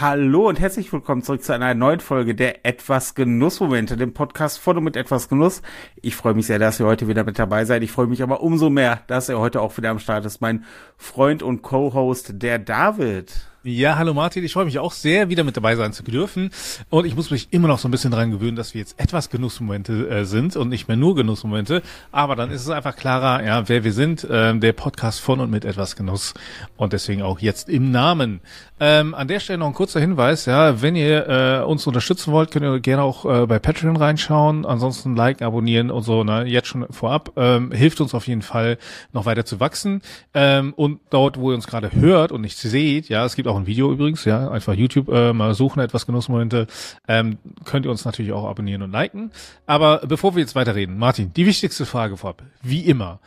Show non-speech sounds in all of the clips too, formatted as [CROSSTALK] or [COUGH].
Hallo und herzlich willkommen zurück zu einer neuen Folge der Etwas Genussmomente, dem Podcast von und mit Etwas Genuss. Ich freue mich sehr, dass ihr heute wieder mit dabei seid. Ich freue mich aber umso mehr, dass er heute auch wieder am Start ist. Mein Freund und Co-Host, der David. Ja, hallo Martin, ich freue mich auch sehr, wieder mit dabei sein zu dürfen. Und ich muss mich immer noch so ein bisschen dran gewöhnen, dass wir jetzt etwas Genussmomente äh, sind und nicht mehr nur Genussmomente. Aber dann ist es einfach klarer, ja, wer wir sind. Ähm, der Podcast von und mit etwas Genuss. Und deswegen auch jetzt im Namen. Ähm, an der Stelle noch ein kurzer Hinweis, ja, wenn ihr äh, uns unterstützen wollt, könnt ihr gerne auch äh, bei Patreon reinschauen. Ansonsten liken, abonnieren und so, ne, jetzt schon vorab. Ähm, hilft uns auf jeden Fall, noch weiter zu wachsen. Ähm, und dort, wo ihr uns gerade hört und nicht seht, ja, es gibt auch ein Video übrigens, ja, einfach YouTube äh, mal suchen, etwas Genussmomente, ähm, könnt ihr uns natürlich auch abonnieren und liken. Aber bevor wir jetzt weiterreden, Martin, die wichtigste Frage vorab, wie immer,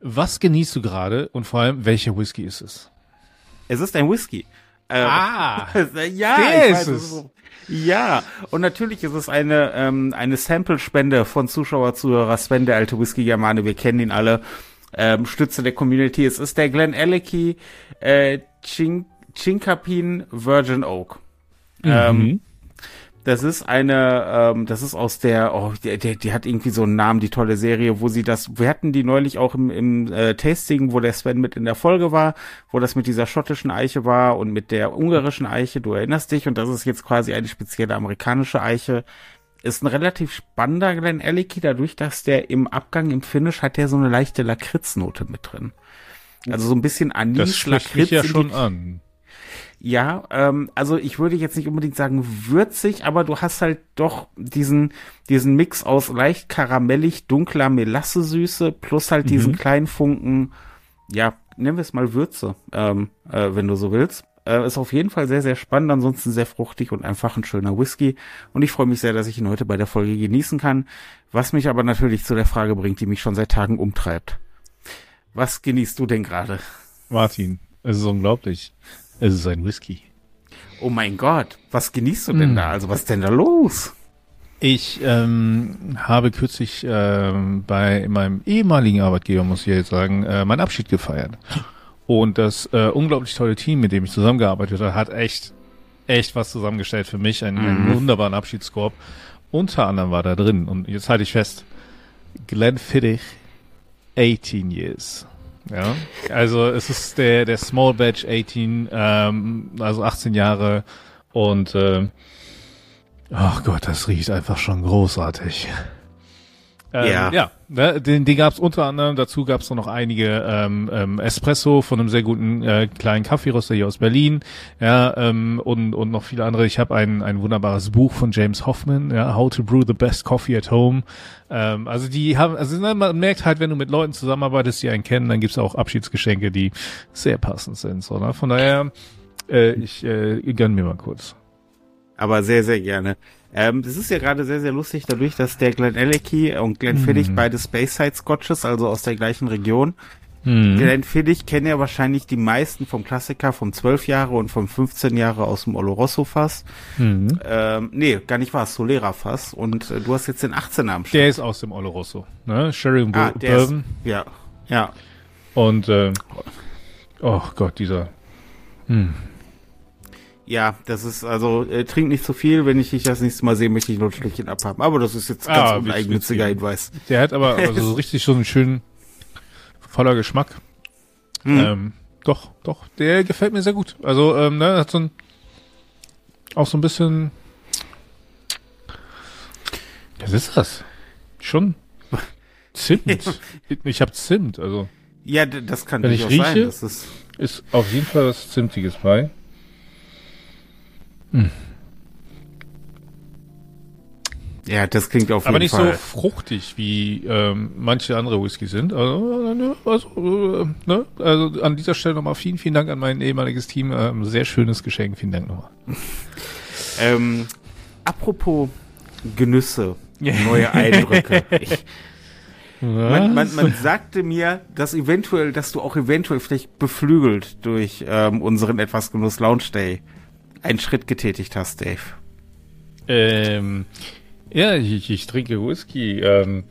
was genießt du gerade und vor allem, welcher Whisky ist es? Es ist ein Whisky. Äh, ah, [LAUGHS] ja, der ist es. So. Ja, und natürlich ist es eine ähm, eine Sample-Spende von Zuschauer, Zuhörer Sven, der alte Whisky-Germane, wir kennen ihn alle, ähm, Stütze der Community. Es ist der Glen Alecky äh, Ching Chinkapin Virgin Oak. Mhm. Ähm, das ist eine, ähm, das ist aus der, oh, die, die, die hat irgendwie so einen Namen, die tolle Serie, wo sie das, wir hatten die neulich auch im, im äh, Tasting, wo der Sven mit in der Folge war, wo das mit dieser schottischen Eiche war und mit der ungarischen Eiche, du erinnerst dich, und das ist jetzt quasi eine spezielle amerikanische Eiche. Ist ein relativ spannender Glen Alecky, dadurch, dass der im Abgang, im Finish, hat der so eine leichte Lakritznote mit drin. Also so ein bisschen Anis, das Lakritz. ja schon an. Ja, ähm, also ich würde jetzt nicht unbedingt sagen würzig, aber du hast halt doch diesen, diesen Mix aus leicht karamellig, dunkler Melasse-Süße plus halt mhm. diesen kleinen Funken, ja, nennen wir es mal Würze, ähm, äh, wenn du so willst. Äh, ist auf jeden Fall sehr, sehr spannend, ansonsten sehr fruchtig und einfach ein schöner Whisky. Und ich freue mich sehr, dass ich ihn heute bei der Folge genießen kann. Was mich aber natürlich zu der Frage bringt, die mich schon seit Tagen umtreibt. Was genießt du denn gerade? Martin, es ist unglaublich. Es ist ein Whisky. Oh mein Gott, was genießt du denn mm. da? Also was ist denn da los? Ich ähm, habe kürzlich ähm, bei meinem ehemaligen Arbeitgeber, muss ich jetzt sagen, äh, meinen Abschied gefeiert. Und das äh, unglaublich tolle Team, mit dem ich zusammengearbeitet habe, hat echt, echt was zusammengestellt für mich. Einen, mhm. einen wunderbaren Abschiedskorb. Unter anderem war da drin, und jetzt halte ich fest, Glenn Fittich, 18 Years. Ja, also es ist der, der Small Batch 18, ähm, also 18 Jahre und äh, ach Gott, das riecht einfach schon großartig. Ähm, ja. Ja, ne, den, den gab es unter anderem, dazu gab es noch einige ähm, ähm, Espresso von einem sehr guten äh, kleinen Kaffeeröster hier aus Berlin, ja, ähm, und, und noch viele andere. Ich habe ein, ein wunderbares Buch von James Hoffman, ja, How to Brew the Best Coffee at Home. Ähm, also die haben, also ne, man merkt halt, wenn du mit Leuten zusammenarbeitest, die einen kennen, dann gibt's auch Abschiedsgeschenke, die sehr passend sind. So, ne? Von daher, äh, ich äh, gönn mir mal kurz. Aber sehr, sehr gerne. Ähm, das ist ja gerade sehr, sehr lustig, dadurch, dass der Glen Alecky und Glen Fiddich mhm. beide Space-Side Scotches, also aus der gleichen Region. Mhm. Glen Fiddich kennen ja wahrscheinlich die meisten vom Klassiker vom 12 Jahre und vom 15 Jahre aus dem Oloroso Fass. Mhm. Ähm, nee, gar nicht wahr, Solera Fass. Und äh, du hast jetzt den 18er am Start. Der ist aus dem Oloroso, ne? Sherry und ah, Bourbon. Ist, ja, ja. Und, äh, oh Gott, dieser, hm, ja, das ist also, äh, trink nicht zu viel, wenn ich dich das nächste Mal sehe, möchte ich nur ein Stückchen abhaben. Aber das ist jetzt ganz ah, uneigennütziger Hinweis. Der hat aber also so richtig so einen schönen, voller Geschmack. Hm. Ähm, doch, doch, der gefällt mir sehr gut. Also, ähm, ne, hat so ein, auch so ein bisschen, was ist das? Schon Zimt. [LAUGHS] ich habe Zimt, also. Ja, das kann wenn ich rieche, sein. Das ist, ist auf jeden Fall was Zimtiges bei. Hm. Ja, das klingt auf jeden Fall. Aber nicht so fruchtig, wie ähm, manche andere Whisky sind. Also, äh, also, äh, ne? also an dieser Stelle nochmal vielen, vielen Dank an mein ehemaliges Team. Ähm, sehr schönes Geschenk. Vielen Dank nochmal. [LAUGHS] ähm, apropos Genüsse, neue Eindrücke. [LAUGHS] ich, man, man, man sagte mir, dass eventuell, dass du auch eventuell vielleicht beflügelt durch ähm, unseren etwas Genuss Lounge Day einen Schritt getätigt hast, Dave. Ähm, ja, ich, ich trinke Whisky. Ähm,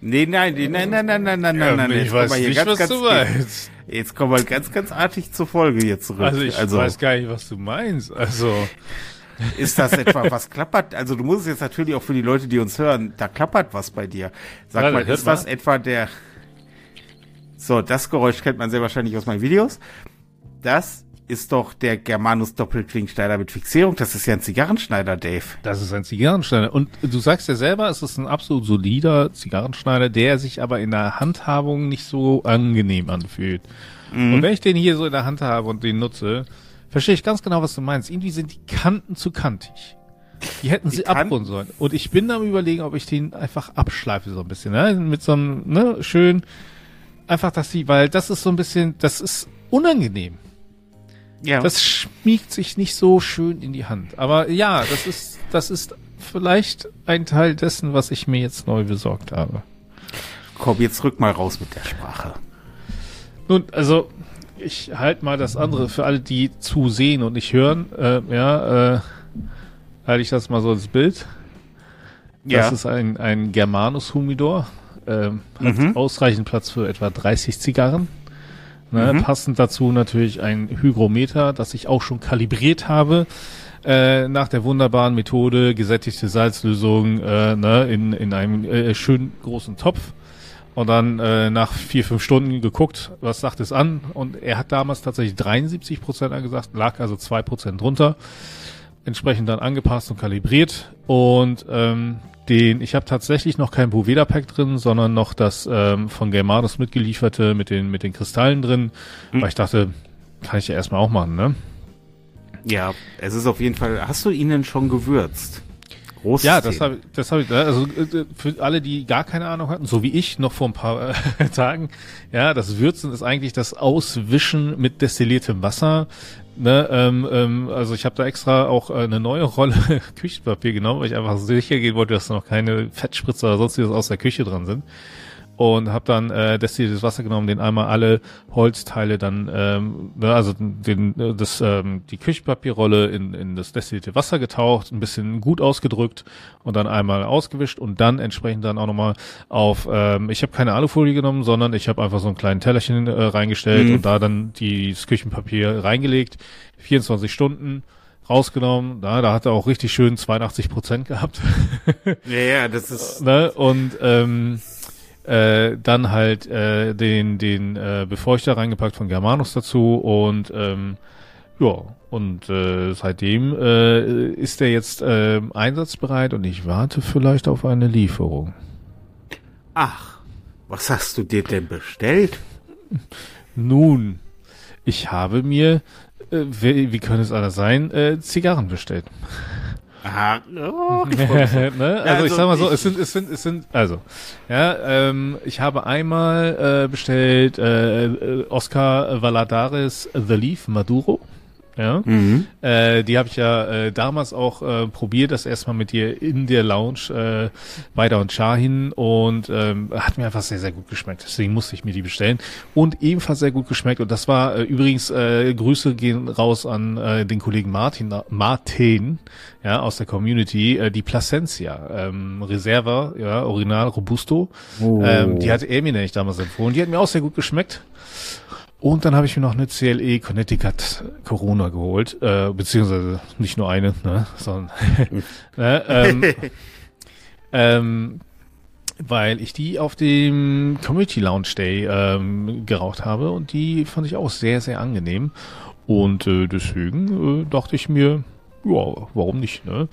nee, nein, nee, nein, nein, nein, nein, nein, nein, nein. Ich weiß nicht, ganz, was ganz du meinst. Jetzt kommen wir ganz, ganz artig zur Folge hier zurück. Also ich also, weiß gar nicht, was du meinst. Also ist das [LAUGHS] etwa, was klappert? Also du musst es jetzt natürlich auch für die Leute, die uns hören, da klappert was bei dir. Sag ja, mal, ist das mal. etwa der... So, das Geräusch kennt man sehr wahrscheinlich aus meinen Videos. Das ist doch der Germanus Doppelklingschneider mit Fixierung. Das ist ja ein Zigarrenschneider, Dave. Das ist ein Zigarrenschneider. Und du sagst ja selber, es ist ein absolut solider Zigarrenschneider, der sich aber in der Handhabung nicht so angenehm anfühlt. Mhm. Und wenn ich den hier so in der Hand habe und den nutze, verstehe ich ganz genau, was du meinst. Irgendwie sind die Kanten zu kantig. Die hätten sie abrunden sollen. Und ich bin am überlegen, ob ich den einfach abschleife so ein bisschen, ne? Mit so einem, ne, schön, einfach, dass sie, weil das ist so ein bisschen, das ist unangenehm. Ja. Das schmiegt sich nicht so schön in die Hand. Aber ja, das ist, das ist vielleicht ein Teil dessen, was ich mir jetzt neu besorgt habe. Komm, jetzt rück mal raus mit der Sprache. Nun, also, ich halte mal das andere für alle, die zusehen und nicht hören. Äh, ja, äh, halte ich das mal so ins Bild. Ja. Das ist ein, ein Germanus Humidor. Ähm, hat mhm. ausreichend Platz für etwa 30 Zigarren. Ne? Mhm. Passend dazu natürlich ein Hygrometer, das ich auch schon kalibriert habe. Äh, nach der wunderbaren Methode gesättigte Salzlösung äh, ne, in, in einem äh, schönen großen Topf und dann äh, nach vier, fünf Stunden geguckt, was sagt es an und er hat damals tatsächlich 73 Prozent angesagt, lag also zwei Prozent drunter, entsprechend dann angepasst und kalibriert und ähm, den, ich habe tatsächlich noch kein Boveda Pack drin, sondern noch das ähm, von Germanus mitgelieferte mit den mit den Kristallen drin, mhm. weil ich dachte, kann ich ja erstmal auch machen, ne? Ja, es ist auf jeden Fall. Hast du ihn denn schon gewürzt? Großes ja, das habe das hab ich, also äh, für alle, die gar keine Ahnung hatten, so wie ich noch vor ein paar äh, [LAUGHS] Tagen, ja, das Würzen ist eigentlich das Auswischen mit destilliertem Wasser Ne, ähm, ähm, also ich habe da extra auch äh, eine neue Rolle [LAUGHS] Küchenpapier genommen, weil ich einfach sicher gehen wollte, dass da noch keine Fettspritzer oder sonstiges aus der Küche dran sind und habe dann äh, destilliertes Wasser genommen, den einmal alle Holzteile dann, ähm, ne, also den, äh, das, ähm, die Küchenpapierrolle in, in das destillierte Wasser getaucht, ein bisschen gut ausgedrückt und dann einmal ausgewischt und dann entsprechend dann auch nochmal auf, ähm, ich habe keine Alufolie genommen, sondern ich habe einfach so einen kleinen Tellerchen äh, reingestellt mhm. und da dann die, das Küchenpapier reingelegt, 24 Stunden rausgenommen. Da, da hat er auch richtig schön 82 Prozent gehabt. ja, ja, das [LAUGHS] ist. ne? Und ähm, äh, dann halt äh, den, den äh, Befeuchter reingepackt von Germanus dazu und ähm, ja, und äh, seitdem äh, ist er jetzt äh, einsatzbereit und ich warte vielleicht auf eine Lieferung. Ach, was hast du dir denn bestellt? Nun, ich habe mir, äh, wie, wie könnte es anders sein, äh, Zigarren bestellt. Aha. Oh, [LAUGHS] ne? Also, ich sag mal so, es sind, es sind, es sind, also, ja, ähm, ich habe einmal äh, bestellt äh, äh Oscar Valadares The Leaf Maduro. Ja, mhm. äh, die habe ich ja äh, damals auch äh, probiert, das erstmal mit dir in der Lounge äh, weiter und Shahin und ähm, hat mir einfach sehr, sehr gut geschmeckt. Deswegen musste ich mir die bestellen und ebenfalls sehr gut geschmeckt und das war äh, übrigens, äh, Grüße gehen raus an äh, den Kollegen Martin, Martin, ja, aus der Community, äh, die Placencia, ähm, Reserva, ja, Original Robusto, oh. ähm, die hat er mir nämlich damals empfohlen, die hat mir auch sehr gut geschmeckt und dann habe ich mir noch eine CLE Connecticut Corona geholt, äh, beziehungsweise nicht nur eine, ne, sondern [LAUGHS] ne, ähm, [LAUGHS] ähm, weil ich die auf dem Community Lounge Day ähm, geraucht habe und die fand ich auch sehr, sehr angenehm. Und äh, deswegen äh, dachte ich mir, ja, warum nicht, ne?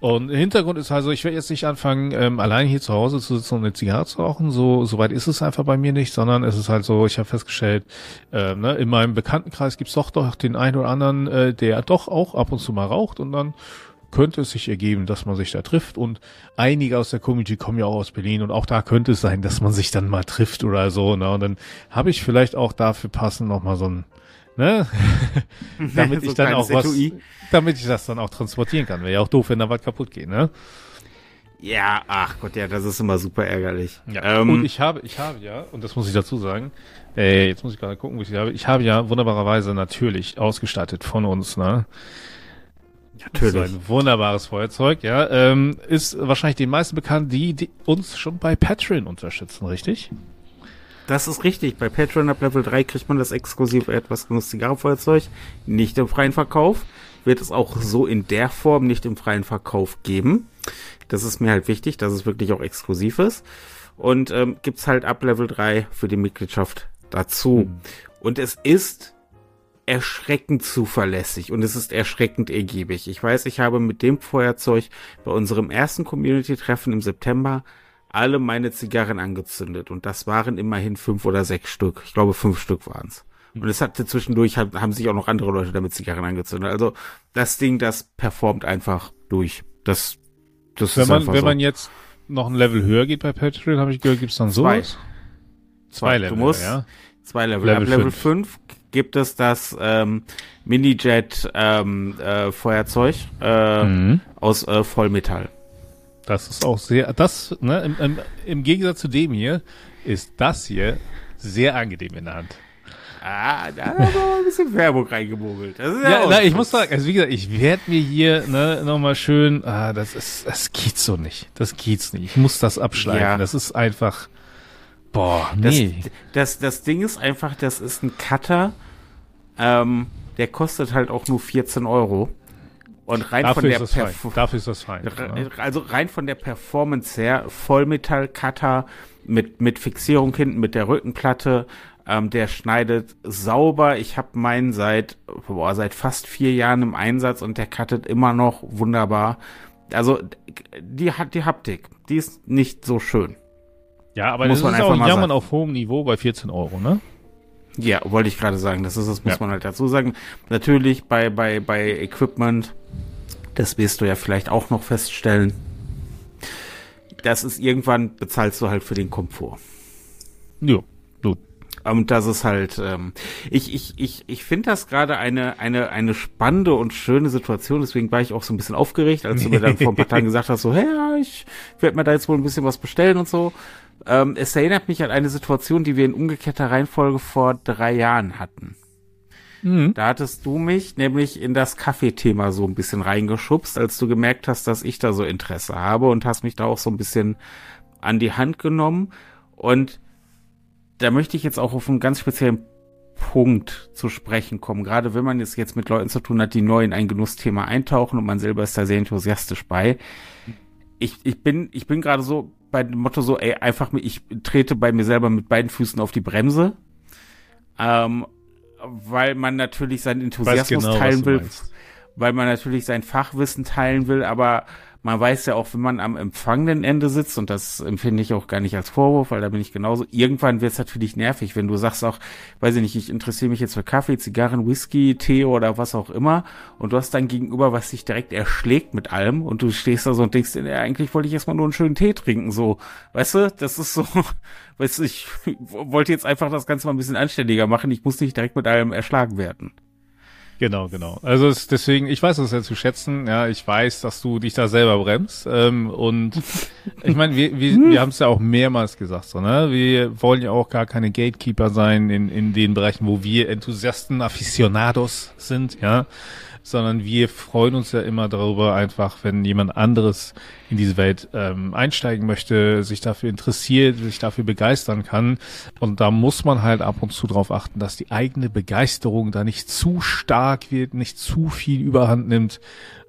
Und Hintergrund ist also, ich werde jetzt nicht anfangen, ähm, allein hier zu Hause zu sitzen und eine Zigarre zu rauchen. So, so weit ist es einfach bei mir nicht, sondern es ist halt so, ich habe festgestellt, äh, ne, in meinem Bekanntenkreis gibt's doch doch den einen oder anderen, äh, der doch auch ab und zu mal raucht und dann könnte es sich ergeben, dass man sich da trifft und einige aus der Community kommen ja auch aus Berlin und auch da könnte es sein, dass man sich dann mal trifft oder so, ne? Und dann habe ich vielleicht auch dafür passend nochmal so ein ne? [LAUGHS] damit so ich dann auch was, damit ich das dann auch transportieren kann. Wäre ja auch doof, wenn da was kaputt geht, ne? Ja, ach Gott, ja, das ist immer super ärgerlich. Ja. Ähm, und ich habe, ich habe ja, und das muss ich dazu sagen, äh, jetzt muss ich gerade gucken, wo ich habe. Ich habe ja wunderbarerweise natürlich ausgestattet von uns, ne? Natürlich. So ein wunderbares Feuerzeug, ja. Ähm, ist wahrscheinlich den meisten bekannt, die, die uns schon bei Patreon unterstützen, richtig? Das ist richtig. Bei Patreon ab Level 3 kriegt man das exklusive etwas Genuss Zigarrenfeuerzeug nicht im freien Verkauf. Wird es auch so in der Form nicht im freien Verkauf geben. Das ist mir halt wichtig, dass es wirklich auch exklusiv ist. Und ähm, gibt's halt ab Level 3 für die Mitgliedschaft dazu. Mhm. Und es ist erschreckend zuverlässig und es ist erschreckend ergiebig. Ich weiß, ich habe mit dem Feuerzeug bei unserem ersten Community-Treffen im September alle meine Zigarren angezündet und das waren immerhin fünf oder sechs Stück. Ich glaube, fünf Stück waren's. Und es hatte zwischendurch, haben sich auch noch andere Leute damit Zigarren angezündet. Also das Ding, das performt einfach durch. Das, das wenn ist man, einfach Wenn so. man jetzt noch ein Level höher geht bei Patreon, habe ich gehört, gibt's dann sowas? Zwei, Zwei Level, du musst, ja. Zwei Level. Level Ab Level 5 gibt es das ähm, Minijet ähm, äh, Feuerzeug äh, mhm. aus äh, Vollmetall. Das ist auch sehr, das, ne, im, im, im Gegensatz zu dem hier, ist das hier sehr angenehm in der Hand. Ah, da haben wir ein bisschen Werbung reingemogelt. ja, ja na, ich muss sagen, also wie gesagt, ich werde mir hier ne, nochmal schön, ah, das ist, das geht so nicht. Das geht's nicht. Ich muss das abschleifen. Ja. Das ist einfach, Boah, nee. Das, das, das Ding ist einfach, das ist ein Cutter, ähm, der kostet halt auch nur 14 Euro. Und rein dafür von der Perf Dafür ist das fein. Ne? Also rein von der Performance her, Vollmetall-Cutter mit, mit Fixierung hinten, mit der Rückenplatte, ähm, der schneidet sauber. Ich habe meinen seit, boah, seit fast vier Jahren im Einsatz und der cuttet immer noch wunderbar. Also die hat die Haptik, die ist nicht so schön. Ja, aber muss das man ist auch Jammern auf hohem Niveau bei 14 Euro, ne? Ja, wollte ich gerade sagen. Das ist, das muss ja. man halt dazu sagen. Natürlich bei, bei, bei Equipment, das wirst du ja vielleicht auch noch feststellen. Das ist irgendwann bezahlst du halt für den Komfort. Ja, gut. Und das ist halt, ähm, ich, ich, ich, ich finde das gerade eine, eine, eine spannende und schöne Situation. Deswegen war ich auch so ein bisschen aufgeregt, als du mir dann vor ein paar [LAUGHS] Tagen gesagt hast, so, hey, ja, ich werde mir da jetzt wohl ein bisschen was bestellen und so. Ähm, es erinnert mich an eine Situation, die wir in umgekehrter Reihenfolge vor drei Jahren hatten. Mhm. Da hattest du mich nämlich in das Kaffeethema so ein bisschen reingeschubst, als du gemerkt hast, dass ich da so Interesse habe und hast mich da auch so ein bisschen an die Hand genommen. Und da möchte ich jetzt auch auf einen ganz speziellen Punkt zu sprechen kommen. Gerade wenn man es jetzt mit Leuten zu tun hat, die neu in ein Genussthema eintauchen und man selber ist da sehr enthusiastisch bei. Ich, ich bin, ich bin gerade so bei dem Motto so, ey, einfach, ich trete bei mir selber mit beiden Füßen auf die Bremse. Ähm, weil man natürlich seinen Enthusiasmus genau, teilen will, weil man natürlich sein Fachwissen teilen will, aber man weiß ja auch, wenn man am empfangenden Ende sitzt, und das empfinde ich auch gar nicht als Vorwurf, weil da bin ich genauso, irgendwann wird es natürlich nervig, wenn du sagst auch, weiß ich nicht, ich interessiere mich jetzt für Kaffee, Zigarren, Whisky, Tee oder was auch immer, und du hast dann gegenüber, was dich direkt erschlägt mit allem, und du stehst da so und denkst, ja, eigentlich wollte ich erstmal nur einen schönen Tee trinken, so, weißt du, das ist so, [LAUGHS] weißt du, ich [LAUGHS] wollte jetzt einfach das Ganze mal ein bisschen anständiger machen, ich muss nicht direkt mit allem erschlagen werden. Genau, genau. Also es, deswegen, ich weiß das ja zu schätzen. Ja, ich weiß, dass du dich da selber bremst. Ähm, und [LAUGHS] ich meine, wir, wir, wir haben es ja auch mehrmals gesagt, so, ne? Wir wollen ja auch gar keine Gatekeeper sein in, in den Bereichen, wo wir Enthusiasten, Aficionados sind, ja sondern wir freuen uns ja immer darüber, einfach, wenn jemand anderes in diese Welt ähm, einsteigen möchte, sich dafür interessiert, sich dafür begeistern kann. Und da muss man halt ab und zu darauf achten, dass die eigene Begeisterung da nicht zu stark wird, nicht zu viel Überhand nimmt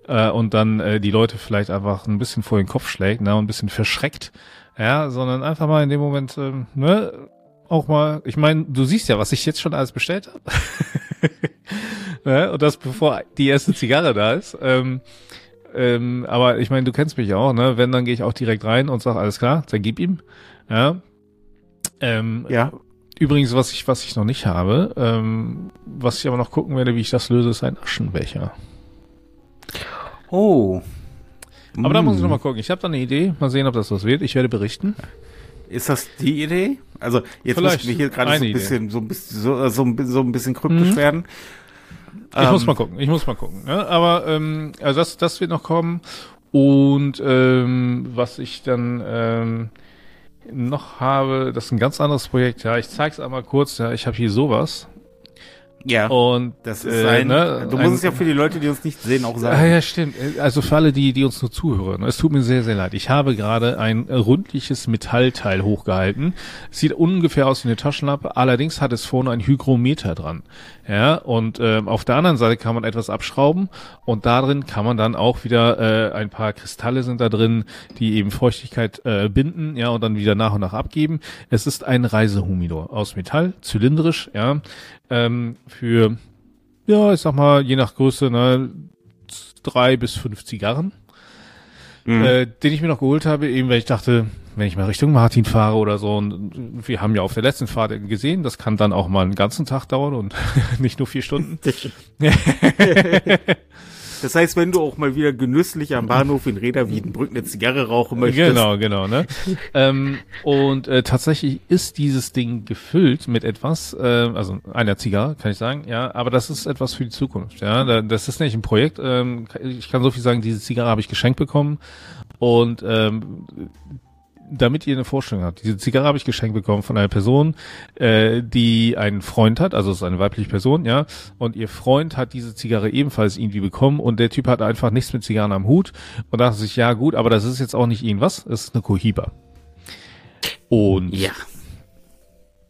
äh, und dann äh, die Leute vielleicht einfach ein bisschen vor den Kopf schlägt, ne, ein bisschen verschreckt. Ja, sondern einfach mal in dem Moment, ähm, ne, auch mal, ich meine, du siehst ja, was ich jetzt schon alles bestellt habe. [LAUGHS] [LAUGHS] ne? Und das bevor die erste Zigarre da ist. Ähm, ähm, aber ich meine, du kennst mich auch, ne? Wenn, dann gehe ich auch direkt rein und sag, alles klar, dann gib ihm. Ja. Ähm, ja. Übrigens, was ich, was ich noch nicht habe, ähm, was ich aber noch gucken werde, wie ich das löse, ist ein Aschenbecher. Oh. Aber mm. da muss ich noch mal gucken. Ich habe da eine Idee. Mal sehen, ob das was wird. Ich werde berichten. Ist das die Idee? Also jetzt Vielleicht muss ich hier gerade so ein bisschen, so ein bisschen, so, so, so ein bisschen kryptisch mhm. werden. Ich ähm, muss mal gucken, ich muss mal gucken. Ja, aber ähm, also das, das wird noch kommen. Und ähm, was ich dann ähm, noch habe, das ist ein ganz anderes Projekt. Ja, ich zeige es einmal kurz. Ja, ich habe hier sowas. Ja. Und das ist ein, ne, du musst es ja für die Leute, die uns nicht sehen, auch sagen. Ah, ja, stimmt. Also für alle, die, die uns nur zuhören. Es tut mir sehr, sehr leid. Ich habe gerade ein rundliches Metallteil hochgehalten. Sieht ungefähr aus wie eine Taschenlampe. Allerdings hat es vorne ein Hygrometer dran. Ja, und ähm, auf der anderen Seite kann man etwas abschrauben und darin kann man dann auch wieder äh, ein paar Kristalle sind da drin, die eben Feuchtigkeit äh, binden, ja, und dann wieder nach und nach abgeben. Es ist ein Reisehumidor aus Metall, zylindrisch, ja, ähm, für, ja, ich sag mal, je nach Größe, ne, drei bis fünf Zigarren. Mhm. Äh, den ich mir noch geholt habe, eben weil ich dachte, wenn ich mal Richtung Martin fahre oder so, und wir haben ja auf der letzten Fahrt gesehen, das kann dann auch mal einen ganzen Tag dauern und [LAUGHS] nicht nur vier Stunden. [LAUGHS] Das heißt, wenn du auch mal wieder genüsslich am Bahnhof in Reda-Wiedenbrück eine Zigarre rauchen möchtest. Genau, genau, ne? [LAUGHS] ähm, und äh, tatsächlich ist dieses Ding gefüllt mit etwas, äh, also einer Zigarre, kann ich sagen, ja, aber das ist etwas für die Zukunft, ja. Das ist nicht ein Projekt. Ähm, ich kann so viel sagen, diese Zigarre habe ich geschenkt bekommen und ähm, damit ihr eine Vorstellung habt, diese Zigarre habe ich geschenkt bekommen von einer Person, äh, die einen Freund hat, also es ist eine weibliche Person, ja, und ihr Freund hat diese Zigarre ebenfalls irgendwie bekommen und der Typ hat einfach nichts mit Zigarren am Hut und dachte sich, ja gut, aber das ist jetzt auch nicht irgendwas, es ist eine Cohiba. Und ja.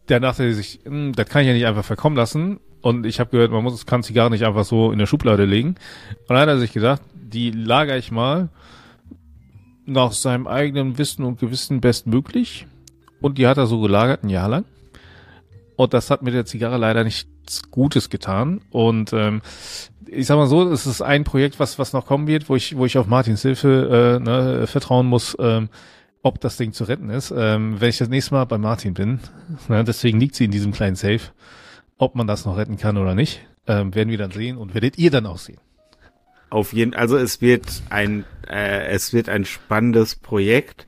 dann dachte er sich, hm, das kann ich ja nicht einfach verkommen lassen. Und ich habe gehört, man muss, kann Zigarren nicht einfach so in der Schublade legen. Und dann hat er sich gedacht, die lagere ich mal nach seinem eigenen Wissen und Gewissen bestmöglich. Und die hat er so gelagert, ein Jahr lang. Und das hat mit der Zigarre leider nichts Gutes getan. Und ähm, ich sag mal so, es ist ein Projekt, was was noch kommen wird, wo ich wo ich auf Martins Hilfe äh, ne, vertrauen muss, ähm, ob das Ding zu retten ist. Ähm, wenn ich das nächste Mal bei Martin bin, [LAUGHS] ne, deswegen liegt sie in diesem kleinen Safe, ob man das noch retten kann oder nicht, ähm, werden wir dann sehen und werdet ihr dann auch sehen. Auf jeden, also es wird ein, äh, es wird ein spannendes Projekt.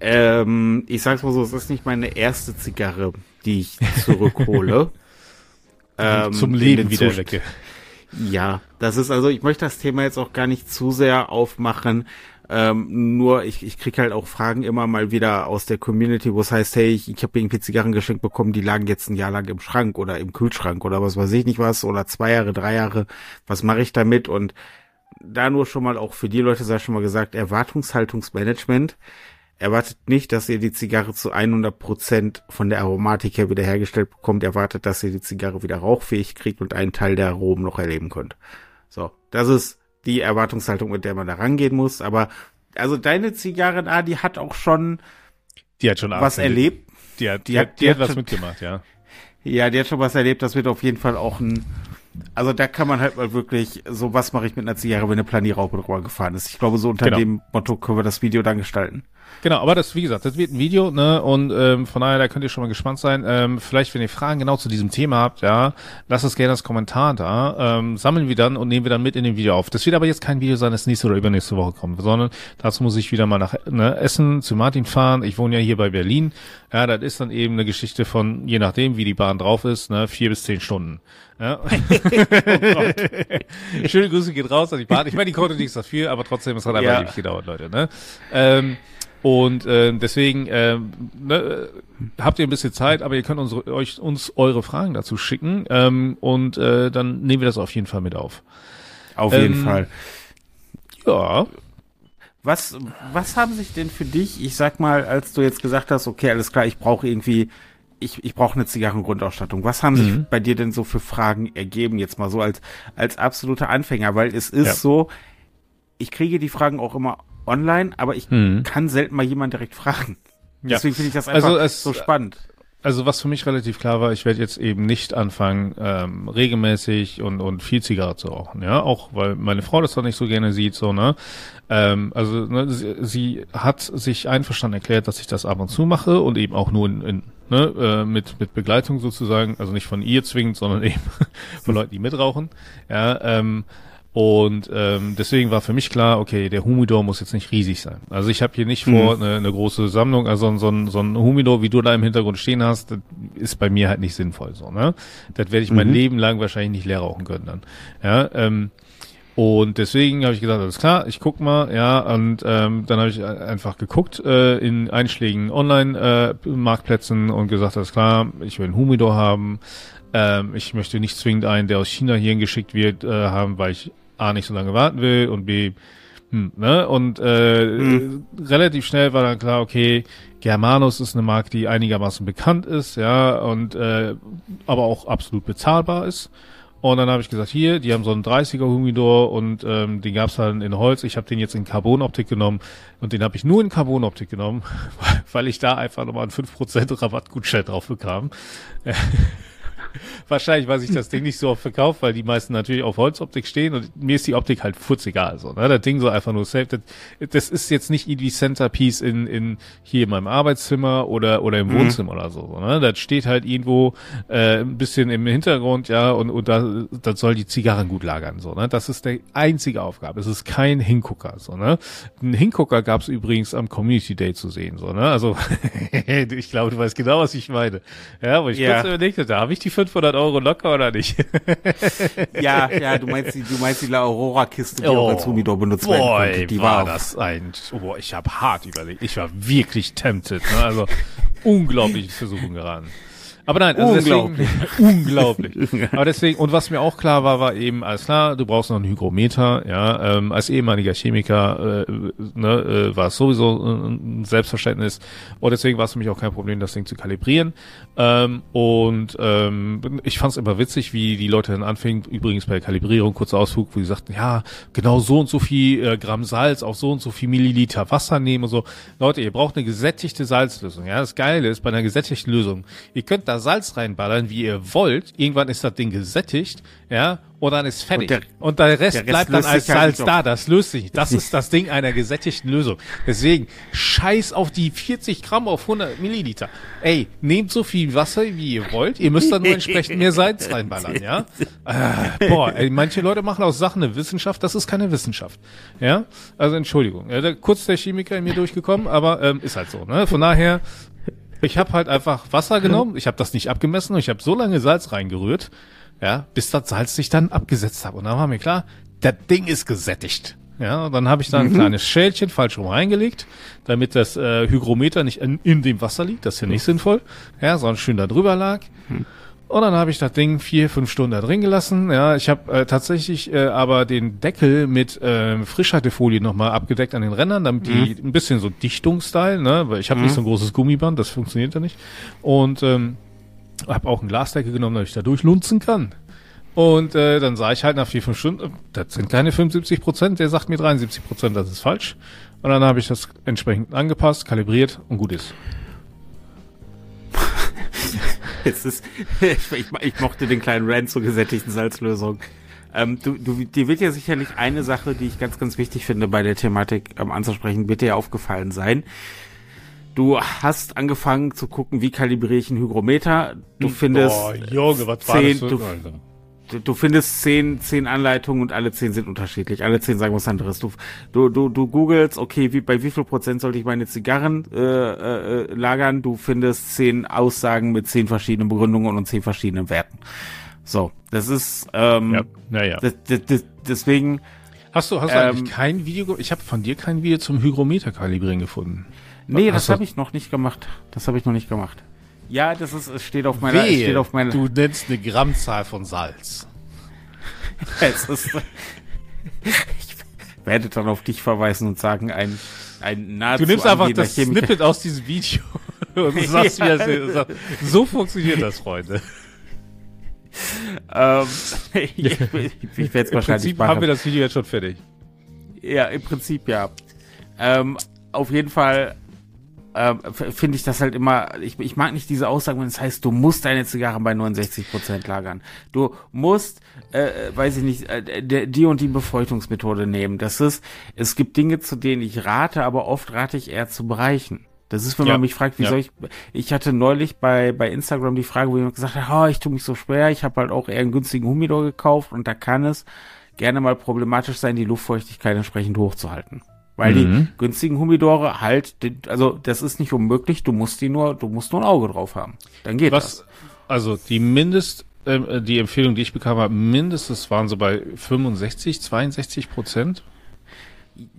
Ähm, ich sag's mal so, es ist nicht meine erste Zigarre, die ich zurückhole. [LAUGHS] ähm, Zum Leben wieder wecke. Ja, das ist also, ich möchte das Thema jetzt auch gar nicht zu sehr aufmachen. Ähm, nur ich, ich krieg halt auch Fragen immer mal wieder aus der Community, wo es heißt, hey, ich, ich habe irgendwie Zigarren geschenkt bekommen, die lagen jetzt ein Jahr lang im Schrank oder im Kühlschrank oder was weiß ich nicht was oder zwei Jahre, drei Jahre. Was mache ich damit? Und da nur schon mal auch für die Leute sei schon mal gesagt, Erwartungshaltungsmanagement. Erwartet nicht, dass ihr die Zigarre zu 100 Prozent von der Aromatik her wiederhergestellt bekommt. Erwartet, dass ihr die Zigarre wieder rauchfähig kriegt und einen Teil der Aromen noch erleben könnt. So, das ist die Erwartungshaltung, mit der man da rangehen muss. Aber also deine Zigarre, ah, die hat auch schon, die hat schon was erlebt. Die hat, die, die hat, die, die hat, hat was mitgemacht, ja. Ja, die hat schon was erlebt. Das wird auf jeden Fall auch ein also da kann man halt mal wirklich, so was mache ich mit einer Zigarre, wenn eine Planierraupe drüber gefahren ist. Ich glaube, so unter genau. dem Motto können wir das Video dann gestalten. Genau, aber das, wie gesagt, das wird ein Video, ne? Und ähm, von daher, da könnt ihr schon mal gespannt sein. Ähm, vielleicht, wenn ihr Fragen genau zu diesem Thema habt, ja, lasst es gerne als Kommentar da. Ähm, sammeln wir dann und nehmen wir dann mit in dem Video auf. Das wird aber jetzt kein Video sein, das nächste oder übernächste Woche kommt, sondern dazu muss ich wieder mal nach ne, Essen zu Martin fahren. Ich wohne ja hier bei Berlin. Ja, das ist dann eben eine Geschichte von, je nachdem, wie die Bahn drauf ist, ne, vier bis zehn Stunden. Ja. [LAUGHS] oh Schöne Grüße geht raus an die Bahn. Ich meine, die konnte nichts dafür, aber trotzdem, es hat einfach ja. ewig gedauert, Leute. Ne? Ähm, und äh, deswegen äh, ne, habt ihr ein bisschen Zeit, aber ihr könnt uns, euch uns eure Fragen dazu schicken ähm, und äh, dann nehmen wir das auf jeden Fall mit auf. Auf jeden ähm, Fall. Ja. Was was haben sich denn für dich, ich sag mal, als du jetzt gesagt hast, okay, alles klar, ich brauche irgendwie ich, ich brauche eine Zigarrengrundausstattung. Was haben mhm. sich bei dir denn so für Fragen ergeben, jetzt mal so als, als absoluter Anfänger? Weil es ist ja. so, ich kriege die Fragen auch immer online, aber ich mhm. kann selten mal jemand direkt fragen. Ja. Deswegen finde ich das einfach also es, so spannend. Also was für mich relativ klar war, ich werde jetzt eben nicht anfangen, ähm, regelmäßig und, und viel Zigarre zu rauchen, ja, auch weil meine Frau das doch nicht so gerne sieht, so, ne. Ähm, also ne, sie, sie hat sich einverstanden erklärt, dass ich das ab und zu mache und eben auch nur in, in ne, äh, mit, mit Begleitung sozusagen, also nicht von ihr zwingend, sondern [LAUGHS] eben von Leuten, die mitrauchen, ja, ähm, und ähm, deswegen war für mich klar, okay, der Humidor muss jetzt nicht riesig sein. Also ich habe hier nicht vor, mhm. eine, eine große Sammlung, also so ein, so ein Humidor, wie du da im Hintergrund stehen hast, das ist bei mir halt nicht sinnvoll so. Ne? Das werde ich mhm. mein Leben lang wahrscheinlich nicht leer rauchen können dann. Ja, ähm, Und deswegen habe ich gesagt, alles klar, ich guck mal, ja, und ähm, dann habe ich einfach geguckt äh, in einschlägigen Online-Marktplätzen äh, und gesagt, alles klar, ich will einen Humidor haben. Ähm, ich möchte nicht zwingend einen, der aus China hierhin geschickt wird, äh, haben, weil ich A nicht so lange warten will und B hm, ne? Und äh, hm. relativ schnell war dann klar, okay, Germanus ist eine Marke, die einigermaßen bekannt ist, ja, und äh, aber auch absolut bezahlbar ist. Und dann habe ich gesagt, hier, die haben so einen 30er Humidor und ähm, den gab's dann in Holz. Ich habe den jetzt in Carbonoptik genommen und den habe ich nur in Carbonoptik genommen, [LAUGHS] weil ich da einfach nochmal einen 5% Rabattgutschein drauf bekam. [LAUGHS] [LAUGHS] Wahrscheinlich, weil sich das Ding nicht so oft verkauft, weil die meisten natürlich auf Holzoptik stehen und mir ist die Optik halt futzegal. So, ne? Das Ding so einfach nur safe. Das, das ist jetzt nicht irgendwie Centerpiece in, in hier in meinem Arbeitszimmer oder oder im mhm. Wohnzimmer oder so. Ne? Das steht halt irgendwo äh, ein bisschen im Hintergrund, ja, und, und da das soll die Zigarren gut lagern. So, ne? Das ist der einzige Aufgabe. Es ist kein Hingucker. So, ne? Ein Hingucker gab es übrigens am Community Day zu sehen. So, ne? Also [LAUGHS] ich glaube, du weißt genau, was ich meine. Ja, wo ich ja. kurz überlegt da habe ich die 500 Euro locker oder nicht? [LAUGHS] ja, ja, du meinst die, du meinst die La Aurora Kiste, die oh, auch als Humidor benutzt boy, werden konnte. Die war, war das ein, oh, ich habe hart überlegt. Ich war wirklich tempted, ne? Also [LAUGHS] unglaubliche Versuchung geraten. Aber nein, also unglaublich. Deswegen, unglaublich. [LAUGHS] [LAUGHS] Aber deswegen, und was mir auch klar war, war eben, alles klar, du brauchst noch einen Hygrometer, ja, ähm, als ehemaliger Chemiker, äh, ne, äh, war es sowieso ein Selbstverständnis. Und deswegen war es für mich auch kein Problem, das Ding zu kalibrieren. Ähm, und ähm, ich fand es immer witzig, wie die Leute dann anfingen, übrigens bei der Kalibrierung, kurzer Ausflug, wo sie sagten, ja, genau so und so viel äh, Gramm Salz auf so und so viel Milliliter Wasser nehmen und so. Leute, ihr braucht eine gesättigte Salzlösung. Ja, das Geile ist bei einer gesättigten Lösung, ihr könnt da Salz reinballern, wie ihr wollt. Irgendwann ist das Ding gesättigt, ja, und dann ist fertig. Und der, und der, Rest, der Rest bleibt dann als Salz da. Das löst sich. Das ist das Ding einer gesättigten Lösung. Deswegen, scheiß auf die 40 Gramm auf 100 Milliliter. Ey, nehmt so viel Wasser, wie ihr wollt. Ihr müsst dann nur entsprechend mehr Salz reinballern, ja? Äh, [LAUGHS] boah, ey, manche Leute machen aus Sachen eine Wissenschaft. Das ist keine Wissenschaft. Ja? Also Entschuldigung. Ja, kurz der Chemiker in mir durchgekommen, aber ähm, ist halt so. Ne? Von daher, ich habe halt einfach Wasser genommen, ich habe das nicht abgemessen und ich habe so lange Salz reingerührt, ja, bis das Salz sich dann abgesetzt hat. Und dann war mir klar, das Ding ist gesättigt. Ja, und dann habe ich da ein mhm. kleines Schälchen falsch rum reingelegt, damit das äh, Hygrometer nicht in, in, dem Wasser liegt. Das ist ja nicht sinnvoll. Ja, sondern schön da drüber lag. Mhm. Und dann habe ich das Ding vier, fünf Stunden da drin gelassen. Ja, ich habe äh, tatsächlich äh, aber den Deckel mit äh, Frischhaltefolie nochmal abgedeckt an den Rändern, damit mhm. die ein bisschen so Dichtungsstyle, ne, weil ich habe mhm. nicht so ein großes Gummiband, das funktioniert ja nicht. Und ähm, habe auch einen Glasdeckel genommen, damit ich da durchlunzen kann. Und äh, dann sah ich halt nach vier, fünf Stunden, das sind keine 75 Prozent, der sagt mir 73 Prozent, das ist falsch. Und dann habe ich das entsprechend angepasst, kalibriert und gut ist. Es ist, [LAUGHS] ich, ich, mochte den kleinen Rand zur gesättigten Salzlösung. Ähm, du, du, dir wird ja sicherlich eine Sache, die ich ganz, ganz wichtig finde bei der Thematik ähm, anzusprechen, wird dir aufgefallen sein. Du hast angefangen zu gucken, wie kalibriere ich einen Hygrometer. Du findest Boah, Junge, was war zehn, das du, du, du findest zehn, zehn Anleitungen und alle zehn sind unterschiedlich. Alle zehn sagen was anderes. Du, du, du, du googelst, okay, wie, bei wie viel Prozent sollte ich meine Zigarren äh, äh, lagern? Du findest zehn Aussagen mit zehn verschiedenen Begründungen und zehn verschiedenen Werten. So, das ist ähm, ja, naja. Das, das, das, deswegen. Hast du, hast du ähm, eigentlich kein Video? Ich habe von dir kein Video zum Hygrometer kalibrieren gefunden. Nee, hast das habe ich noch nicht gemacht. Das habe ich noch nicht gemacht. Ja, das ist, es steht auf meiner, Wehe, steht auf meiner. Du nennst eine Grammzahl von Salz. [LAUGHS] es ist, ich werde dann auf dich verweisen und sagen, ein, ein nahezu Du nimmst einfach das Chemiker. Snippet aus diesem Video [LAUGHS] und [LAUGHS] sagst, ja. wie das, so funktioniert das, Freunde. ähm, ich, ich, ich werde es wahrscheinlich Prinzip machen. haben wir das Video jetzt schon fertig. Ja, im Prinzip ja. Ähm, auf jeden Fall äh, finde ich das halt immer, ich, ich mag nicht diese Aussage, wenn es heißt, du musst deine Zigarren bei 69 Prozent lagern. Du musst, äh, weiß ich nicht, äh, die und die Befeuchtungsmethode nehmen. Das ist, es gibt Dinge, zu denen ich rate, aber oft rate ich eher zu bereichen. Das ist, wenn ja. man mich fragt, wie ja. soll ich. Ich hatte neulich bei bei Instagram die Frage, wo jemand gesagt hat, oh, ich tue mich so schwer, ich habe halt auch eher einen günstigen Humidor gekauft und da kann es gerne mal problematisch sein, die Luftfeuchtigkeit entsprechend hochzuhalten. Weil mhm. die günstigen Humidore halt, also das ist nicht unmöglich, du musst die nur, du musst nur ein Auge drauf haben. Dann geht Was, das. Also die Mindest ähm, die Empfehlung, die ich bekam, war mindestens waren so bei 65, 62 Prozent.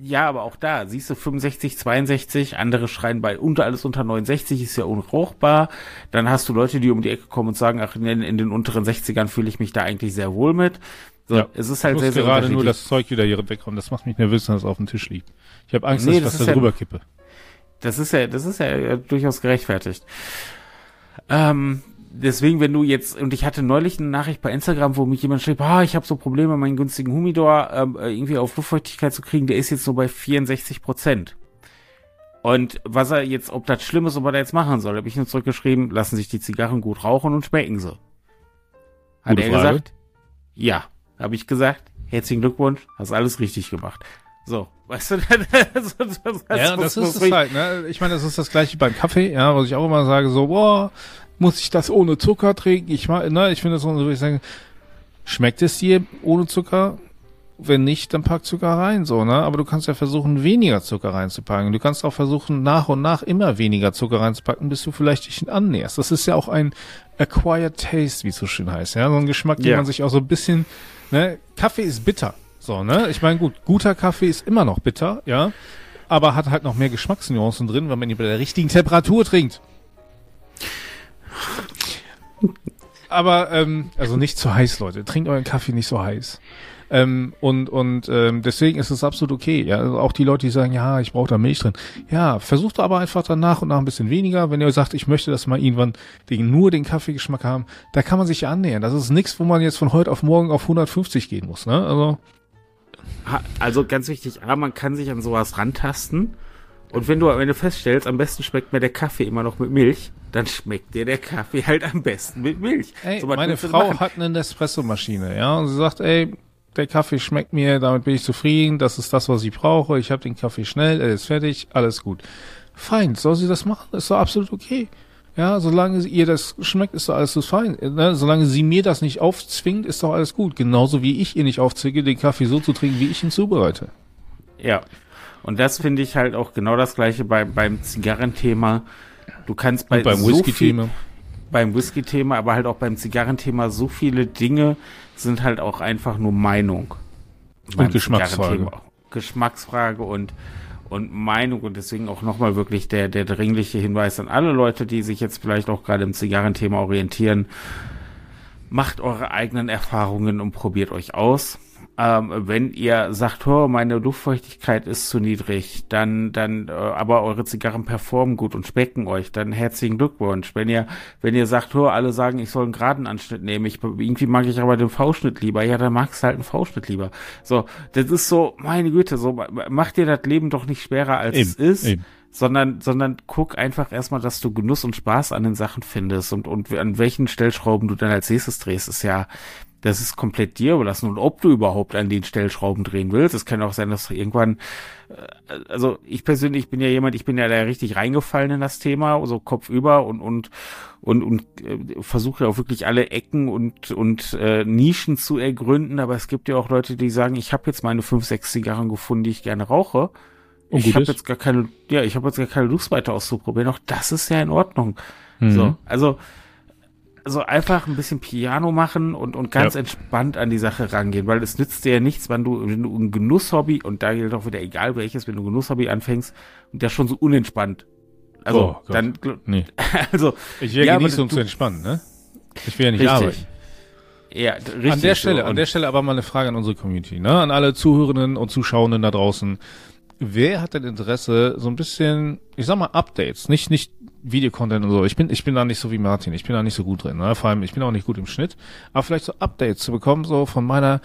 Ja, aber auch da, siehst du 65, 62, andere schreien bei unter alles unter 69 ist ja unrauchbar. Dann hast du Leute, die um die Ecke kommen und sagen, ach, in, in den unteren 60ern fühle ich mich da eigentlich sehr wohl mit. So, Ja. es ist halt ich sehr, muss sehr gerade nur das Zeug wieder hier wegkommen. Das macht mich nervös, wenn es auf dem Tisch liegt. Ich habe Angst, Nee, dass das ich ist da ja- drüber kippe. Das ist ja, das ist ja durchaus gerechtfertigt. Ähm, deswegen, wenn du jetzt, und ich hatte neulich eine Nachricht bei Instagram, wo mich jemand schrieb, ah, ich habe so Probleme, meinen günstigen Humidor ähm, äh, irgendwie auf Luftfeuchtigkeit zu kriegen, der ist jetzt nur bei 64 Prozent. Und was er jetzt, ob das schlimm ist, ob er da jetzt machen soll, habe ich nur zurückgeschrieben, lassen sich die Zigarren gut rauchen und schmecken sie. Hat Gute er Frage. gesagt? Ja. Habe ich gesagt, herzlichen Glückwunsch, hast alles richtig gemacht. So, weißt du, [LAUGHS] das, das, das, Ja, das ist es halt, ne? Ich meine, das ist das gleiche beim Kaffee, ja, was ich auch immer sage, so, boah, muss ich das ohne Zucker trinken? Ich mag, ne, ich finde das so, ich sage, schmeckt es dir ohne Zucker? Wenn nicht, dann pack Zucker rein, so, ne? Aber du kannst ja versuchen, weniger Zucker reinzupacken. Du kannst auch versuchen, nach und nach immer weniger Zucker reinzupacken, bis du vielleicht dich annäherst. Das ist ja auch ein acquired taste, wie es so schön heißt, ja? So ein Geschmack, den Ja. man sich auch so ein bisschen, ne? Kaffee ist bitter. So, ne? Ich meine, gut, guter Kaffee ist immer noch bitter, ja? aber hat halt noch mehr Geschmacksnuancen drin, wenn man ihn bei der richtigen Temperatur trinkt. Aber, ähm, also nicht zu heiß, Leute. Trinkt euren Kaffee nicht so heiß. Ähm, und und ähm, deswegen ist es absolut okay. Ja, also auch die Leute, die sagen, ja, ich brauche da Milch drin. Ja, versucht aber einfach dann nach und nach ein bisschen weniger. Wenn ihr sagt, ich möchte, dass mal irgendwann den, nur den Kaffeegeschmack haben, da kann man sich ja annähern. Das ist nichts, wo man jetzt von heute auf morgen auf 150 gehen muss. Ne? Also Also ganz wichtig, A, man kann sich an sowas rantasten. Und wenn du am Ende feststellst, am besten schmeckt mir der Kaffee immer noch mit Milch, dann schmeckt dir der Kaffee halt am besten mit Milch. Ey, So, meine Frau hat eine Nespresso-Maschine, ja, und sie sagt, ey, der Kaffee schmeckt mir, damit bin ich zufrieden, das ist das, was ich brauche, ich habe den Kaffee schnell, er ist fertig, alles gut. Fein, soll sie das machen, ist doch absolut okay. Ja, solange ihr das schmeckt, ist doch alles so fein. Ne? Solange sie mir das nicht aufzwingt, ist doch alles gut. Genauso wie ich ihr nicht aufzwinge, den Kaffee so zu trinken, wie ich ihn zubereite. Ja. Und das finde ich halt auch genau das gleiche beim, beim Zigarrenthema. Du kannst bei Und beim so Whisky-Thema. beim Whisky-Thema, aber halt auch beim Zigarrenthema, so viele Dinge sind halt auch einfach nur Meinung. Beim Geschmacksfrage. Geschmacksfrage und, und Meinung und deswegen auch nochmal wirklich der, der dringliche Hinweis an alle Leute, die sich jetzt vielleicht auch gerade im Zigarrenthema orientieren. Macht eure eigenen Erfahrungen und probiert euch aus. Ähm, wenn ihr sagt, oh, meine Luftfeuchtigkeit ist zu niedrig, dann, dann, äh, aber eure Zigarren performen gut und schmecken euch, dann herzlichen Glückwunsch. Wenn ihr, wenn ihr sagt, oh, alle sagen, ich soll einen geraden Anschnitt nehmen, ich, irgendwie mag ich aber den V-Schnitt lieber, ja, dann magst du halt einen V-Schnitt lieber. So, das ist so, meine Güte, so, macht dir das Leben doch nicht schwerer, als Eben, es ist eben. sondern, sondern guck einfach erstmal, dass du Genuss und Spaß an den Sachen findest und, und an welchen Stellschrauben du dann als nächstes drehst, ist ja, das ist komplett dir überlassen und ob du überhaupt an den Stellschrauben drehen willst. Es kann auch sein, dass du irgendwann, äh, also ich persönlich bin ja jemand, ich bin ja da richtig reingefallen in das Thema, so Kopf über und, und, und, und äh, versuche ja auch wirklich alle Ecken und, und äh, Nischen zu ergründen, aber es gibt ja auch Leute, die sagen, ich habe jetzt meine fünf, sechs Zigarren gefunden, die ich gerne rauche. Und ich habe jetzt gar keine, ja, ich habe jetzt gar keine Lust weiter auszuprobieren. Auch das ist ja in Ordnung. Mhm. So, also, also einfach ein bisschen Piano machen und, und ganz Ja. entspannt an die Sache rangehen, weil es nützt dir ja nichts, wenn du, wenn du ein Genusshobby, und da gilt auch wieder egal welches, wenn du ein Genusshobby anfängst und der schon so unentspannt. Also, Oh dann, Nee. [LAUGHS] also, Ich wäre Ja, genießen, um zu entspannen, ne? Ich will ja nicht richtig. arbeiten. Ja, richtig. an der Stelle, so. an der Stelle aber mal eine Frage an unsere Community, ne? An alle Zuhörenden und Zuschauenden da draußen. Wer hat denn Interesse, so ein bisschen, ich sag mal, Updates, nicht, nicht Videocontent und so. Ich bin, ich bin da nicht so wie Martin, ich bin da nicht so gut drin, ne? Vor allem, ich bin auch nicht gut im Schnitt. Aber vielleicht so Updates zu bekommen, so von meiner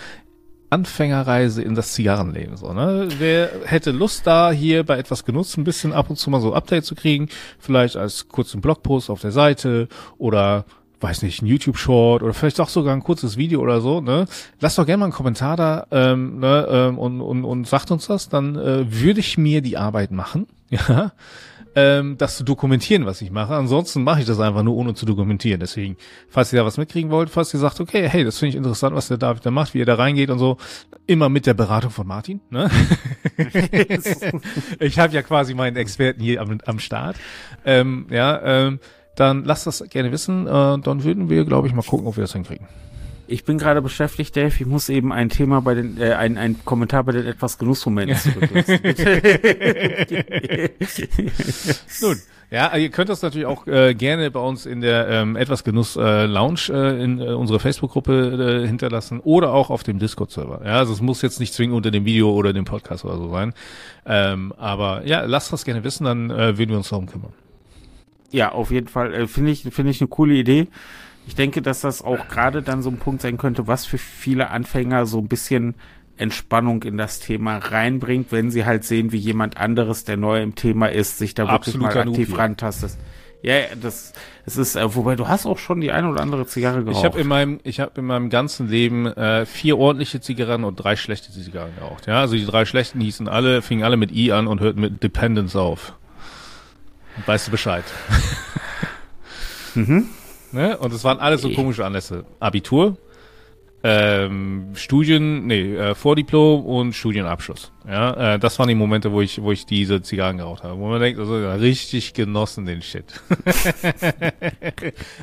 Anfängerreise in das Zigarrenleben, so, ne? Wer hätte Lust da hier bei etwas genutzt, ein bisschen ab und zu mal so Updates zu kriegen? Vielleicht als kurzen Blogpost auf der Seite oder weiß nicht, ein YouTube-Short oder vielleicht auch sogar ein kurzes Video oder so, ne? Lasst doch gerne mal einen Kommentar da ähm, ne, ähm, und, und, und sagt uns das, dann äh, würde ich mir die Arbeit machen, [LAUGHS] ja, ähm, das zu dokumentieren, was ich mache. Ansonsten mache ich das einfach nur, ohne zu dokumentieren. Deswegen, falls ihr da was mitkriegen wollt, falls ihr sagt, okay, hey, das finde ich interessant, was der David da macht, wie er da reingeht und so, immer mit der Beratung von Martin, ne? [LAUGHS] ich habe ja quasi meinen Experten hier am, am Start. Ähm, ja, ähm, dann lasst das gerne wissen. Äh, dann würden wir, glaube ich, mal gucken, ob wir das hinkriegen. Ich bin gerade beschäftigt, Dave. Ich muss eben ein Thema bei den, äh, ein, ein Kommentar bei den etwas Genussmomenten zurücklassen. [LAUGHS] [LAUGHS] Nun, ja, ihr könnt das natürlich auch äh, gerne bei uns in der ähm, etwas Genuss äh, Lounge äh, in äh, unserer Facebook-Gruppe äh, hinterlassen oder auch auf dem Discord-Server. Ja, also es muss jetzt nicht zwingend unter dem Video oder dem Podcast oder so sein. Ähm, aber ja, lasst das gerne wissen, dann äh, würden wir uns darum kümmern. Ja, auf jeden Fall. Äh, Finde ich, finde ich eine coole Idee. Ich denke, dass das auch gerade dann so ein Punkt sein könnte, was für viele Anfänger so ein bisschen Entspannung in das Thema reinbringt, wenn sie halt sehen, wie jemand anderes, der neu im Thema ist, sich da wirklich Absoluter mal aktiv rantastet. Ja, ja, das, es ist, äh, wobei du hast auch schon die eine oder andere Zigarre geraucht. Ich habe in meinem, ich habe in meinem ganzen Leben äh, vier ordentliche Zigarren und drei schlechte Zigarren geraucht. Ja, also die drei schlechten hießen alle, fingen alle mit I an und hörten mit Dependence auf. Weißt du Bescheid? [LAUGHS] mhm. Ne? Und es waren alles so komische Anlässe. Abitur, ähm, Studien, nee, äh, Vordiplom und Studienabschluss. Ja, äh, das waren die Momente, wo ich, wo ich diese Zigarren geraucht habe. Wo man denkt, also richtig genossen den Shit. [LAUGHS]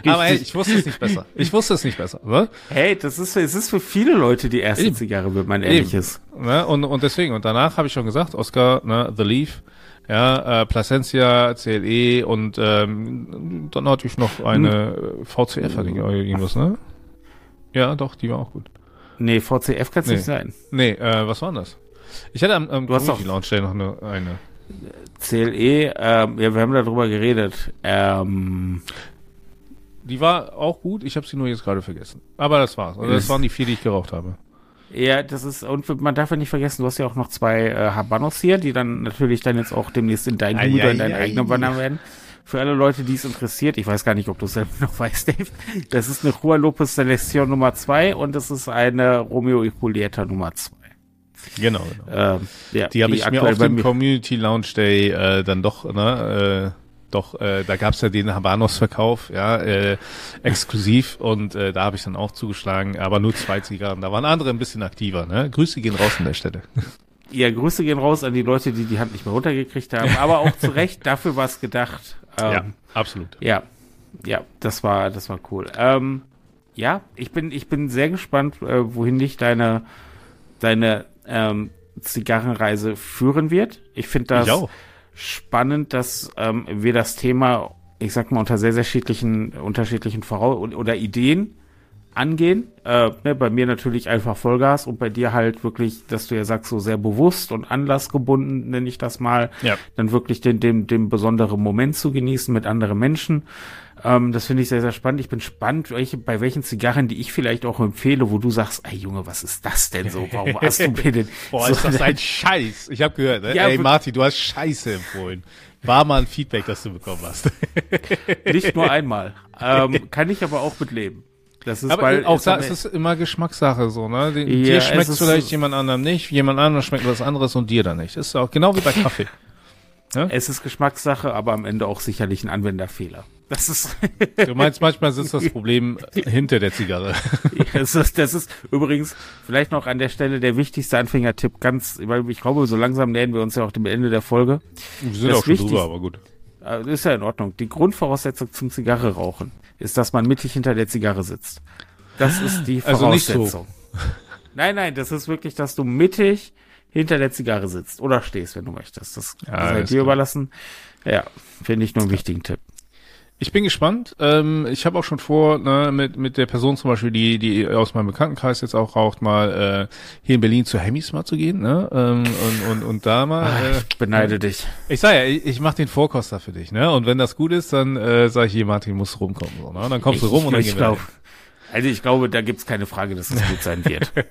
Aber hey, ich wusste es nicht besser. Ich wusste es nicht besser. Ne? Hey, das ist, es ist für viele Leute die erste. Zigarre, wenn man ehrlich ist. Ne? Und, und deswegen, und danach habe ich schon gesagt, Oscar, ne, The Leaf, ja, äh, Placencia, CLE und ähm, dann hatte ich noch eine äh, VCF, hatte ich irgendwas, ne? Ja, doch, die war auch gut. Nee, VCF kann es Nee. nicht sein. Nee, äh, was war das? Ich hatte am, am Du hast Lounge Day noch eine, eine. CLE, ähm, ja, wir haben darüber geredet. Ähm, Die war auch gut, ich habe sie nur jetzt gerade vergessen. Aber das war's. Also das waren die vier, die ich geraucht habe. Ja, das ist, und man darf ja nicht vergessen, du hast ja auch noch zwei äh, Habanos hier, die dann natürlich dann jetzt auch demnächst in deinen Ei, Hut oder in ei, deinen ei. eigenen wandern werden. Für alle Leute, die es interessiert, ich weiß gar nicht, ob du es selber [LAUGHS] noch weißt, Dave, das ist eine Juan Lopez Selection Nummer zwei und das ist eine Romeo y Julieta Nummer zwei. Genau, genau. Ähm, ja, Die habe ich mir auf dem Community Lounge Day äh, dann doch, ne, äh, doch, äh, da gab's ja den Habanos-Verkauf, ja, äh, exklusiv und äh, da habe ich dann auch zugeschlagen, aber nur zwei Zigarren. Da waren andere ein bisschen aktiver, ne? Grüße gehen raus an der Stelle. [LAUGHS] Ja, Grüße gehen raus an die Leute, die die Hand nicht mehr runtergekriegt haben, aber auch zu Recht, [LAUGHS] dafür war es gedacht. Ähm, ja, absolut. Ja, ja, das war, das war cool. Ähm, ja, ich bin, ich bin sehr gespannt, äh, wohin dich deine, deine ähm, Zigarrenreise führen wird. Ich finde das Ich auch. Spannend, dass ähm, wir das Thema, ich sag mal, unter sehr, sehr unterschiedlichen, unterschiedlichen Vorau oder Ideen angehen. Äh, ne, bei mir natürlich einfach Vollgas und bei dir halt wirklich, dass du ja sagst, so sehr bewusst und anlassgebunden, nenne ich das mal, Ja. dann wirklich den, den, den besonderen Moment zu genießen mit anderen Menschen. Ähm, das finde ich sehr, sehr spannend. Ich bin spannend, welche, bei welchen Zigarren, die ich vielleicht auch empfehle, wo du sagst, ey Junge, was ist das denn so? Warum [LAUGHS] hast du mir denn Boah, so ist das ein [LAUGHS] Scheiß. Ich habe gehört, ne? Ja, Ey, Martin, du hast Scheiße empfohlen. War mal ein Feedback, das du bekommen hast. nicht nur [LAUGHS] einmal. Ähm, kann ich aber auch mit leben. Das ist, Aber weil auch es da ist es immer Geschmackssache so, ne? Den, Ja, dir schmeckt vielleicht so- jemand anderem nicht, jemand anderem schmeckt was anderes und dir dann nicht. ist auch genau wie bei Kaffee. [LAUGHS] es ist Geschmackssache, aber am Ende auch sicherlich ein Anwenderfehler. Das ist, [LAUGHS] Du meinst, manchmal sitzt das Problem hinter der Zigarre. [LAUGHS] das ist, das ist übrigens vielleicht noch an der Stelle der wichtigste Anfängertipp. Ganz, weil ich glaube, so langsam nähern wir uns ja auch dem Ende der Folge. Wir sind Das auch schon drüber, aber gut. Äh, Ist ja in Ordnung. Die Grundvoraussetzung zum Zigarre rauchen ist, dass man mittig hinter der Zigarre sitzt. Das ist die Also nicht so. Voraussetzung. Nein, nein, das ist wirklich, dass du mittig hinter der Zigarre sitzt oder stehst, wenn du möchtest. Das Ja, ist dir klar. überlassen. Ja, finde ich nur einen wichtigen Tipp. Ich bin gespannt. Ähm, ich habe auch schon vor, ne, mit, mit der Person zum Beispiel, die, die aus meinem Bekanntenkreis jetzt auch raucht, mal äh, hier in Berlin zu Hemmys mal zu gehen, ne? Ähm, und, und, und da mal. Äh, ich beneide dich. ich sag ja, ich, ich mache den Vorkoster für dich, ne? Und wenn das gut ist, dann äh, sage ich hier, Martin, muss rumkommen. So, ne? Und dann kommst du rum und dann ich gehen wir. Also ich glaube, da gibt's keine Frage, dass es gut sein wird. [LAUGHS]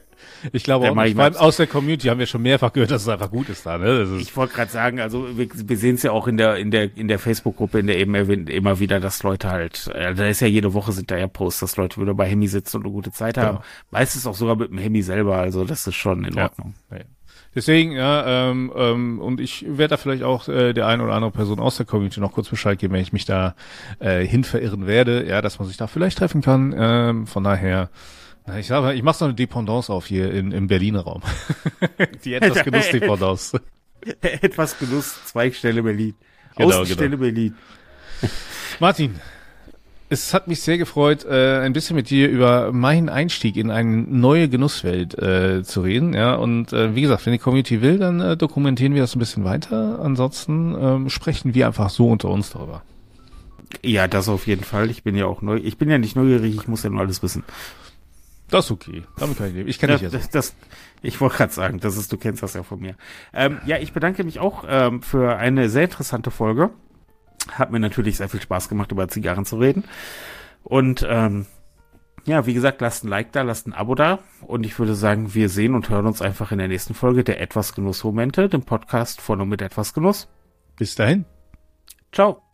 Ich glaube Der auch nicht. Vor allem aus der Community haben wir schon mehrfach gehört, dass es einfach gut ist da, ne? Ist, Ich wollte gerade sagen, also wir, wir sehen es ja auch in der in der in der Facebook-Gruppe, in der eben erwähnt, immer wieder, dass Leute halt, äh, da ist ja jede Woche sind da ja Posts, dass Leute wieder bei Hemi sitzen und eine gute Zeit haben. Genau. Meistens auch sogar mit dem Hemi selber, also das ist schon in Ja. Ordnung. Ja. Deswegen, ja, ähm, ähm, und ich werde da vielleicht auch äh, der eine oder andere Person aus der Community noch kurz Bescheid geben, wenn ich mich da äh, hin verirren werde, ja, dass man sich da vielleicht treffen kann. Ähm, von daher, na, ich sage, ich mache so eine Dependance auf hier in, im Berliner Raum. [LAUGHS] Die etwas Genuss-Dependance. [LAUGHS] Etwas Genuss, Zweigstelle Berlin. Genau, Außenstelle Berlin. Martin, Es hat mich sehr gefreut, äh, ein bisschen mit dir über meinen Einstieg in eine neue Genusswelt äh, zu reden. Ja, und äh, wie gesagt, wenn die Community will, dann äh, dokumentieren wir das ein bisschen weiter. Ansonsten ähm, sprechen wir einfach so unter uns darüber. Ja, das auf jeden Fall. Ich bin ja auch neu. Ich bin ja nicht neugierig, ich muss ja nur alles wissen. Das ist okay. Damit kann ich leben. Ich kenne dich ja, ja. das, das, ich wollte gerade sagen, das ist, du kennst das ja von mir. Ähm, ja, ich bedanke mich auch ähm, für eine sehr interessante Folge. Hat mir natürlich sehr viel Spaß gemacht, über Zigarren zu reden. Und ähm, ja, wie gesagt, lasst ein Like da, lasst ein Abo da. Und ich würde sagen, wir sehen und hören uns einfach in der nächsten Folge der Etwas Genuss Momente, dem Podcast von und mit Etwas Genuss. Bis dahin. Ciao.